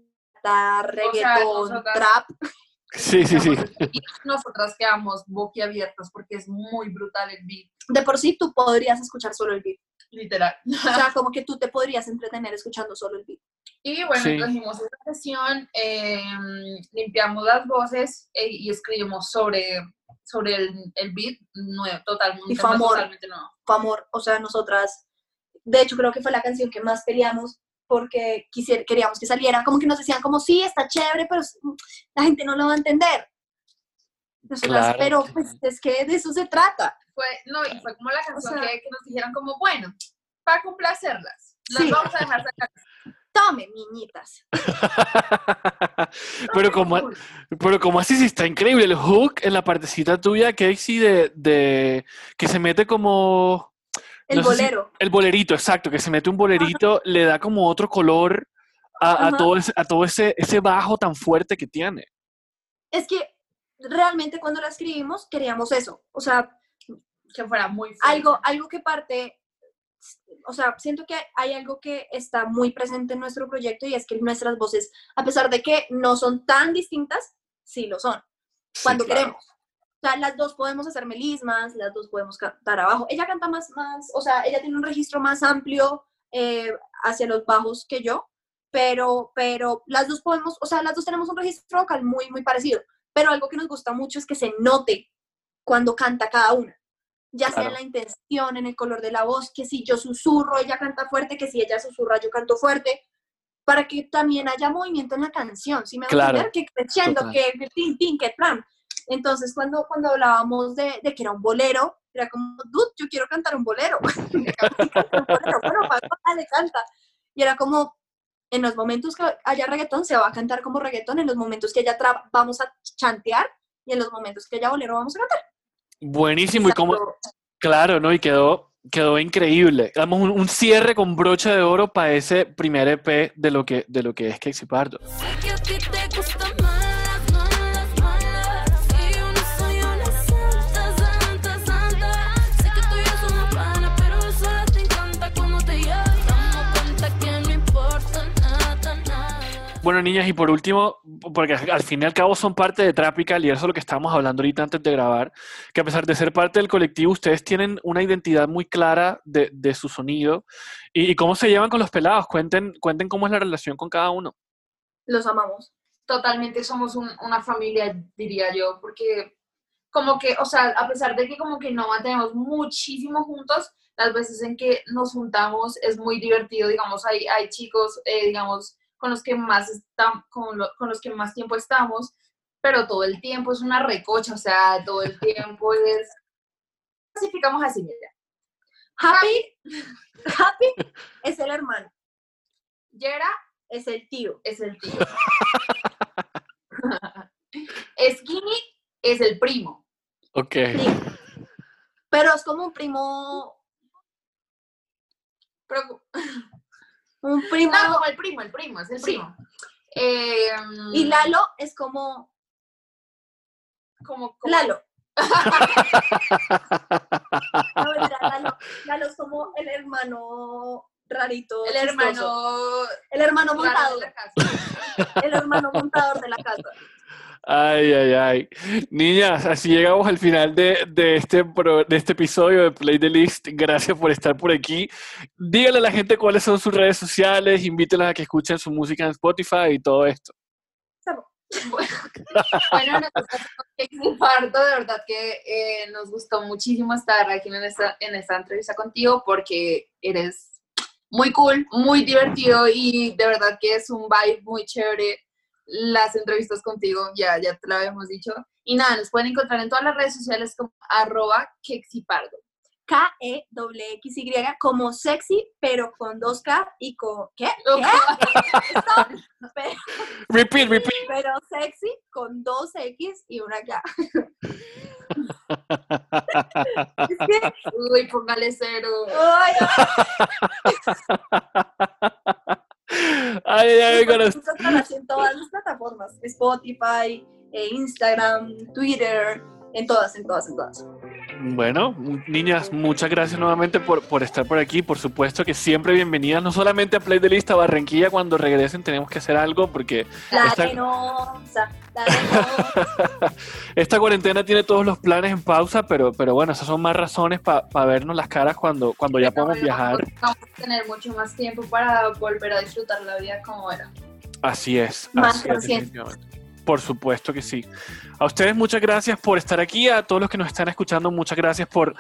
reggaeton, nosotras- trap. Sí, sí, sí. Y nosotras quedamos boquiabiertas porque es muy brutal el beat, De por sí tú podrías escuchar solo el beat. literal. O sea, como que tú te podrías entretener escuchando solo el beat. Y bueno, Sí. trajimos esta sesión, eh, limpiamos las voces eh, y escribimos sobre, sobre el, el beat nuevo, totalmente, Y fue amor. totalmente nuevo. fue amor. O sea, nosotras, de hecho, creo que fue la canción que más peleamos porque quisier- queríamos que saliera. Como que nos decían, como, sí, está chévere, pero s- la gente no lo va a entender. Nosotras, Claro pero pues es que de eso se trata. Fue, no, y fue como la canción sea- que, que nos dijeron como, bueno, para complacerlas, las Sí. vamos a dejar sacar. Tome, niñitas. pero como, pero como así sí está increíble el hook en la partecita tuya, Casey, de, de que se mete como El No sé si- bolero. el bolerito, exacto, que se mete un bolerito, le da como otro color a, todo, ese, a todo ese, ese bajo tan fuerte que tiene. Es que realmente cuando la escribimos queríamos eso. O sea, Que fuera muy fuerte. algo, algo que parte, o sea, siento que hay algo que está muy presente en nuestro proyecto y es que nuestras voces, a pesar de que no son tan distintas, sí lo son, Sí, cuando claro. queremos. O sea, las dos podemos hacer melismas, las dos podemos cantar abajo. Ella canta más, más, o sea, ella tiene un registro más amplio eh, hacia los bajos que yo, pero, pero las dos podemos, o sea, las dos tenemos un registro vocal muy, muy parecido. Pero algo que nos gusta mucho es que se note cuando canta cada una. ya sea en Claro. la intención, en el color de la voz, que si yo susurro, ella canta fuerte, que si ella susurra, yo canto fuerte, para que también haya movimiento en la canción, ¿sí me a Claro. entender? Que creciendo, Total. que tin, tin, que plan. Entonces, cuando, cuando hablábamos de, de que era un bolero, era como, dude, yo quiero cantar un bolero. Me encanta cantar un bolero. Bueno, Paco, dale, canta. Y era como, en los momentos que haya reggaetón, se va a cantar como reggaetón, en los momentos que haya trap, vamos a chantear, y en los momentos que haya bolero, vamos a cantar. Buenísimo. Y como, claro, ¿no? Y quedó, quedó increíble. Damos un, un cierre con broche de oro para ese primer EP de lo que, de lo que es Casey Pardo. Que Bueno, niñas, y por último, porque al fin y al cabo son parte de Tropical y eso es lo que estábamos hablando ahorita antes de grabar, que a pesar de ser parte del colectivo, ustedes tienen una identidad muy clara de, su sonido y, cómo se llevan con los pelados. Cuenten, cuenten cómo es la relación con cada uno. Los amamos. totalmente somos un- una familia, diría yo, porque como que, o sea, a pesar de que como que no mantenemos muchísimo juntos, las veces en que nos juntamos es muy divertido, digamos, hay, hay chicos, eh, digamos, con los que más estamos, con, lo- con los que más tiempo estamos, pero todo el tiempo es una recocha, o sea, todo el tiempo es, clasificamos así, mira, Happy, Happy es el hermano, Yera es el tío. es el tío. Skinny es el primo. Ok. Pero es como un primo, Pero, un primo. no, como el primo, el primo, es el Sí. primo. Eh, Y Lalo es como como, como- Lalo. No, Lalo, Lalo es como el hermano rarito. el chistoso. hermano El hermano montador. El hermano montador de la casa. Ay, ay, ay. Niñas, así llegamos al final de, de este, pro- de este episodio de Play the List. Gracias por estar por aquí. Díganle a la gente cuáles son sus redes sociales, invítenlas a que escuchen su música en Spotify y todo esto. Bueno, nosotros en parto, de verdad que eh, nos gustó muchísimo estar aquí en esta, en esta entrevista contigo porque eres muy cool, muy divertido y de verdad que es un vibe muy chévere las entrevistas contigo, ya, ya te lo habíamos dicho. Y nada, nos pueden encontrar en todas las redes sociales como arroba kexipardo. K-E-X-Y como sexy, pero con dos K y con. ¿Qué? ¿Qué? Pero, Repeat, repeat. pero sexy con dos X y una K. Es que. Uy, póngale cero. Ay, Ay, ay, ay, con así en todas las plataformas: Spotify, eh, Instagram, Twitter, en todas, en todas, en todas. Bueno, niñas, muchas gracias nuevamente por, por estar por aquí. Por supuesto que siempre bienvenidas, no solamente a Play de Lista Barranquilla, cuando regresen tenemos que hacer algo porque La Esta- arenosa, la arenosa. esta cuarentena tiene todos los planes en pausa, pero, pero bueno, esas son más razones para vernos las caras cuando, cuando ya podemos viajar. Vamos a tener mucho más tiempo para volver a disfrutar la vida como era. Así es. Más así es. Por supuesto que sí. A ustedes muchas gracias por estar aquí, a todos los que nos están escuchando, muchas gracias por,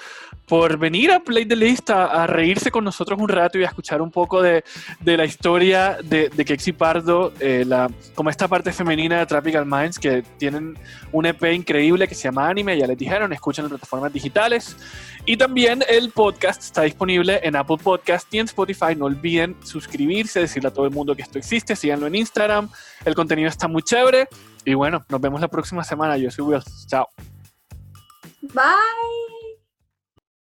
por venir a Play the List, a, reírse con nosotros un rato y a escuchar un poco de, de la historia de, de Kexi Pardo, eh, la, como esta parte femenina de Tropical Minds, que tienen un EP increíble que se llama Anime, ya les dijeron, escuchen en plataformas digitales. Y también el podcast está disponible en Apple Podcast y en Spotify. No olviden suscribirse, decirle a todo el mundo que esto existe, síganlo en Instagram. El contenido está muy chévere. Y bueno, nos vemos la próxima semana. Yo soy Will. Chao. Bye.